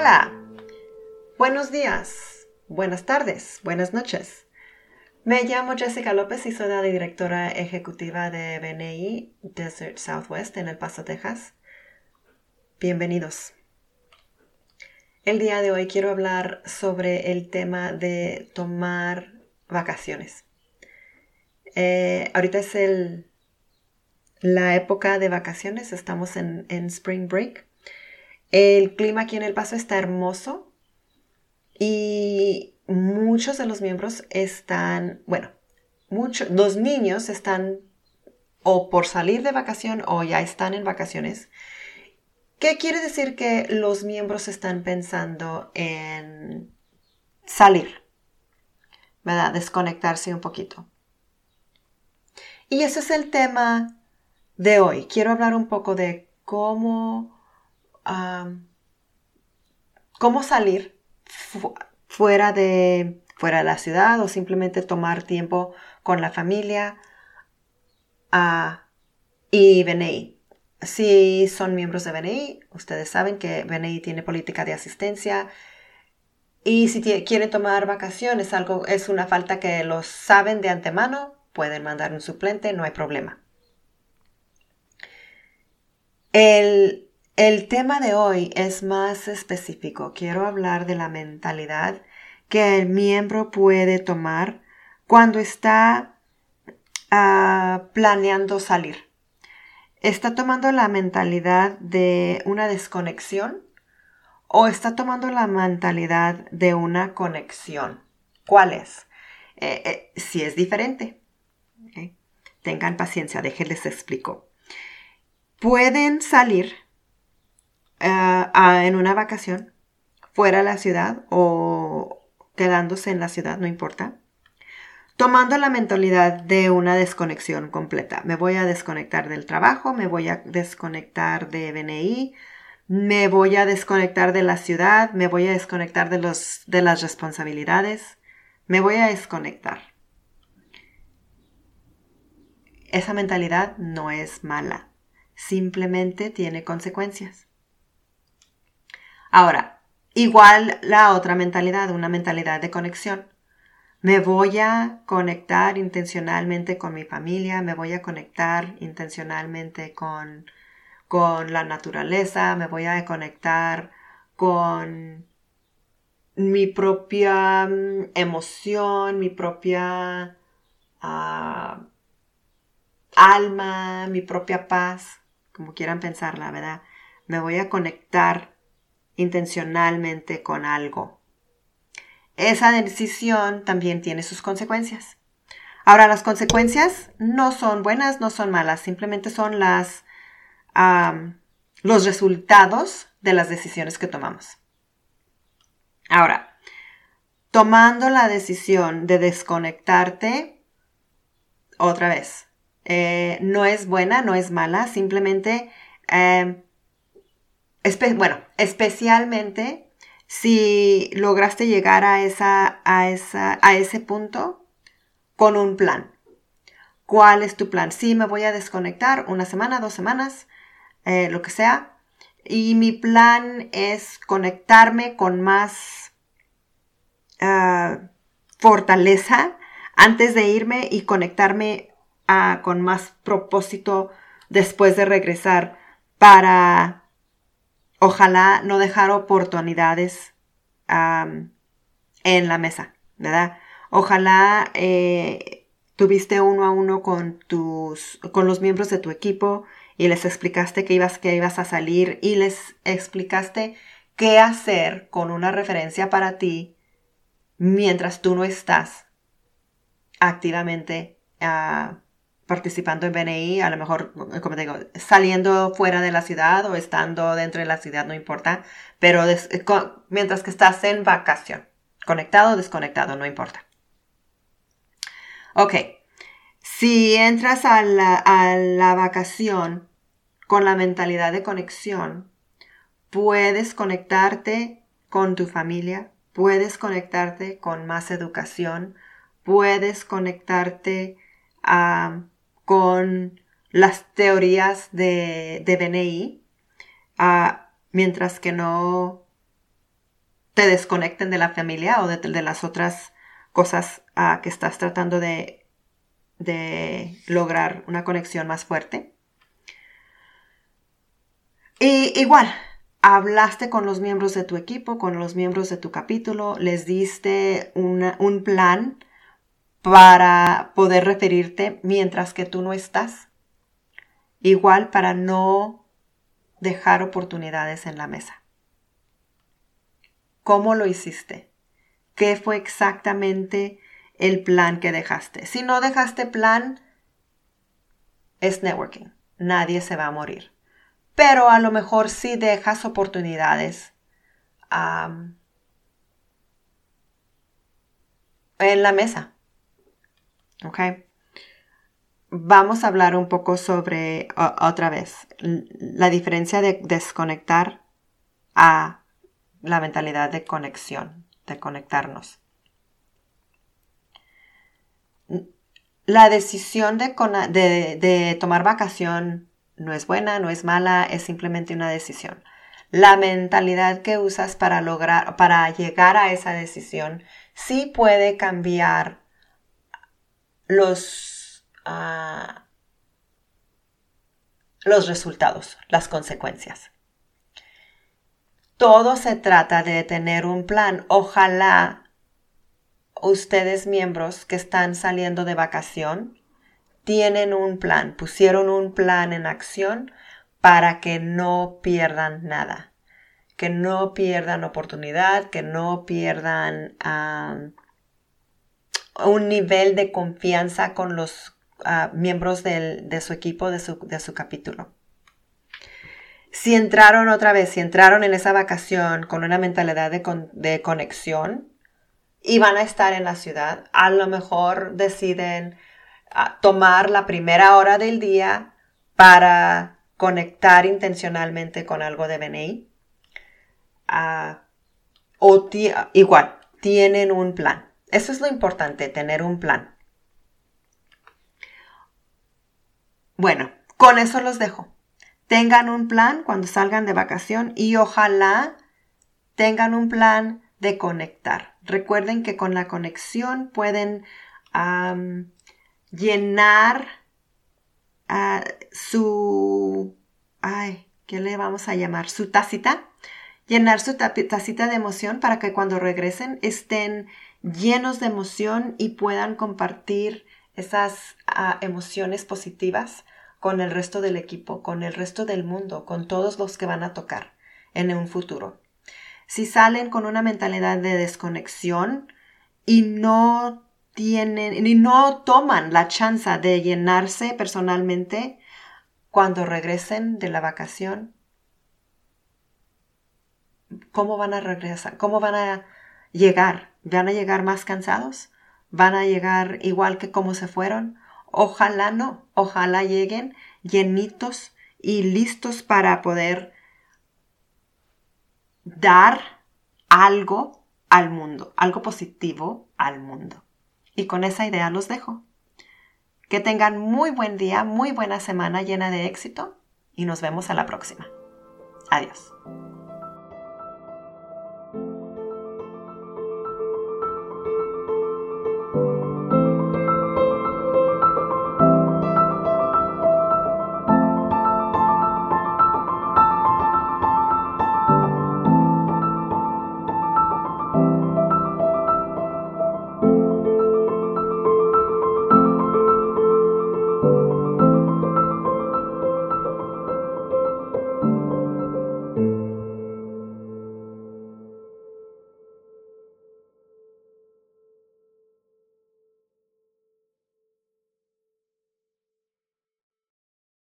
Hola, buenos días, buenas tardes, buenas noches. Me llamo Jessica López y soy la directora ejecutiva de BNI Desert Southwest en El Paso, Texas. Bienvenidos. El día de hoy quiero hablar sobre el tema de tomar vacaciones. Eh, ahorita es el, la época de vacaciones, estamos en, en Spring Break. El clima aquí en El Paso está hermoso y muchos de los miembros están, bueno, los niños están o por salir de vacación o ya están en vacaciones. ¿Qué quiere decir que los miembros están pensando en salir? ¿Verdad? Desconectarse un poquito. Y ese es el tema de hoy. Quiero hablar un poco de cómo cómo salir fuera de, fuera de la ciudad o simplemente tomar tiempo con la familia uh, y BNI. Si son miembros de BNI, ustedes saben que BNI tiene política de asistencia y si quieren tomar vacaciones, es una falta que los saben de antemano, pueden mandar un suplente, no hay problema. El el tema de hoy es más específico. Quiero hablar de la mentalidad que el miembro puede tomar cuando está ah, planeando salir. ¿Está tomando la mentalidad de una desconexión o está tomando la mentalidad de una conexión? ¿Cuál es? Eh, eh, si es diferente. Tengan paciencia, déjenles explico. Pueden salir en una vacación fuera de la ciudad o quedándose en la ciudad, no importa, tomando la mentalidad de una desconexión completa. Me voy a desconectar del trabajo, me voy a desconectar de BNI, me voy a desconectar de la ciudad, me voy a desconectar de, los, de las responsabilidades, me voy a desconectar. Esa mentalidad no es mala, simplemente tiene consecuencias. Ahora, igual la otra mentalidad, una mentalidad de conexión. Me voy a conectar intencionalmente con mi familia, me voy a conectar intencionalmente con, con la naturaleza, me voy a conectar con mi propia mm, emoción, mi propia ah, alma, mi propia paz, como quieran pensarla, ¿verdad? Me voy a conectar intencionalmente con algo. Esa decisión también tiene sus consecuencias. Ahora, las consecuencias no son buenas, no son malas, simplemente son las, los resultados de las decisiones que tomamos. Ahora, tomando la decisión de desconectarte, otra vez, eh, no es buena, no es mala, simplemente eh, bueno, especialmente si lograste llegar a, esa, a, esa, a ese punto con un plan. ¿Cuál es tu plan? Sí, me voy a desconectar una semana, dos semanas, eh, lo que sea. Y mi plan es conectarme con más ah, fortaleza antes de irme y conectarme ah, con más propósito después de regresar para ojalá no dejar oportunidades en la mesa, ¿verdad? Ojalá eh, tuviste uno a uno con tus, con los miembros de tu equipo y les explicaste que ibas, que ibas a salir y les explicaste qué hacer con una referencia para ti mientras tú no estás activamente uh, participando en BNI, a lo mejor, como te digo, saliendo fuera de la ciudad o estando dentro de la ciudad, no importa, pero mientras que estás en vacación, conectado o desconectado, no importa. Ok, si entras a la, a la vacación con la mentalidad de conexión, puedes conectarte con tu familia, puedes conectarte con más educación, puedes conectarte a con las teorías de, de BNI, ah, mientras que no te desconecten de la familia o de, las otras cosas ah, que estás tratando de, de lograr una conexión más fuerte. Y igual, hablaste con los miembros de tu equipo, con los miembros de tu capítulo, les diste un plan para poder referirte mientras que tú no estás. Igual para no dejar oportunidades en la mesa. ¿Cómo lo hiciste? ¿Qué fue exactamente el plan que dejaste? Si no dejaste plan, es networking. Nadie se va a morir pero a lo mejor sí dejas oportunidades en la mesa. ¿Ok? Vamos a hablar un poco sobre, otra vez, la diferencia de desconectar a la mentalidad de conexión, de conectarnos. La decisión de, de tomar vacación no es buena, no es mala, es simplemente una decisión. La mentalidad que usas para lograr, para llegar a esa decisión, sí puede cambiar los, ah, los resultados, las consecuencias. Todo se trata de tener un plan. Ojalá ustedes miembros que están saliendo de vacación tienen un plan, pusieron un plan en acción para que no pierdan nada, que no pierdan oportunidad, que no pierdan un nivel de confianza con los ah, miembros de su equipo, de su, capítulo. Si entraron otra vez, si entraron en esa vacación con una mentalidad de, de conexión y van a estar en la ciudad, a lo mejor deciden tomar la primera hora del día para conectar intencionalmente con algo de BNI. Ah, o igual, tienen un plan. Eso es lo importante, tener un plan. Bueno, con eso los dejo. Tengan un plan cuando salgan de vacación y ojalá tengan un plan de conectar. Recuerden que con la conexión pueden llenar ah, su, ay, ¿qué le vamos a llamar? Su tacita, llenar su tacita de emoción para que cuando regresen estén llenos de emoción y puedan compartir esas ah, emociones positivas con el resto del equipo, con el resto del mundo, con todos los que van a tocar en un futuro. Si salen con una mentalidad de desconexión y no tienen y no toman la chance de llenarse personalmente cuando regresen de la vacación, ¿cómo van a regresar? ¿Cómo van a llegar? ¿Van a llegar más cansados? ¿Van a llegar igual que como se fueron? Ojalá no, ojalá lleguen llenitos y listos para poder dar algo al mundo, algo positivo al mundo. Y con esa idea los dejo. Que tengan muy buen día, muy buena semana llena de éxito y nos vemos a la próxima. Adiós.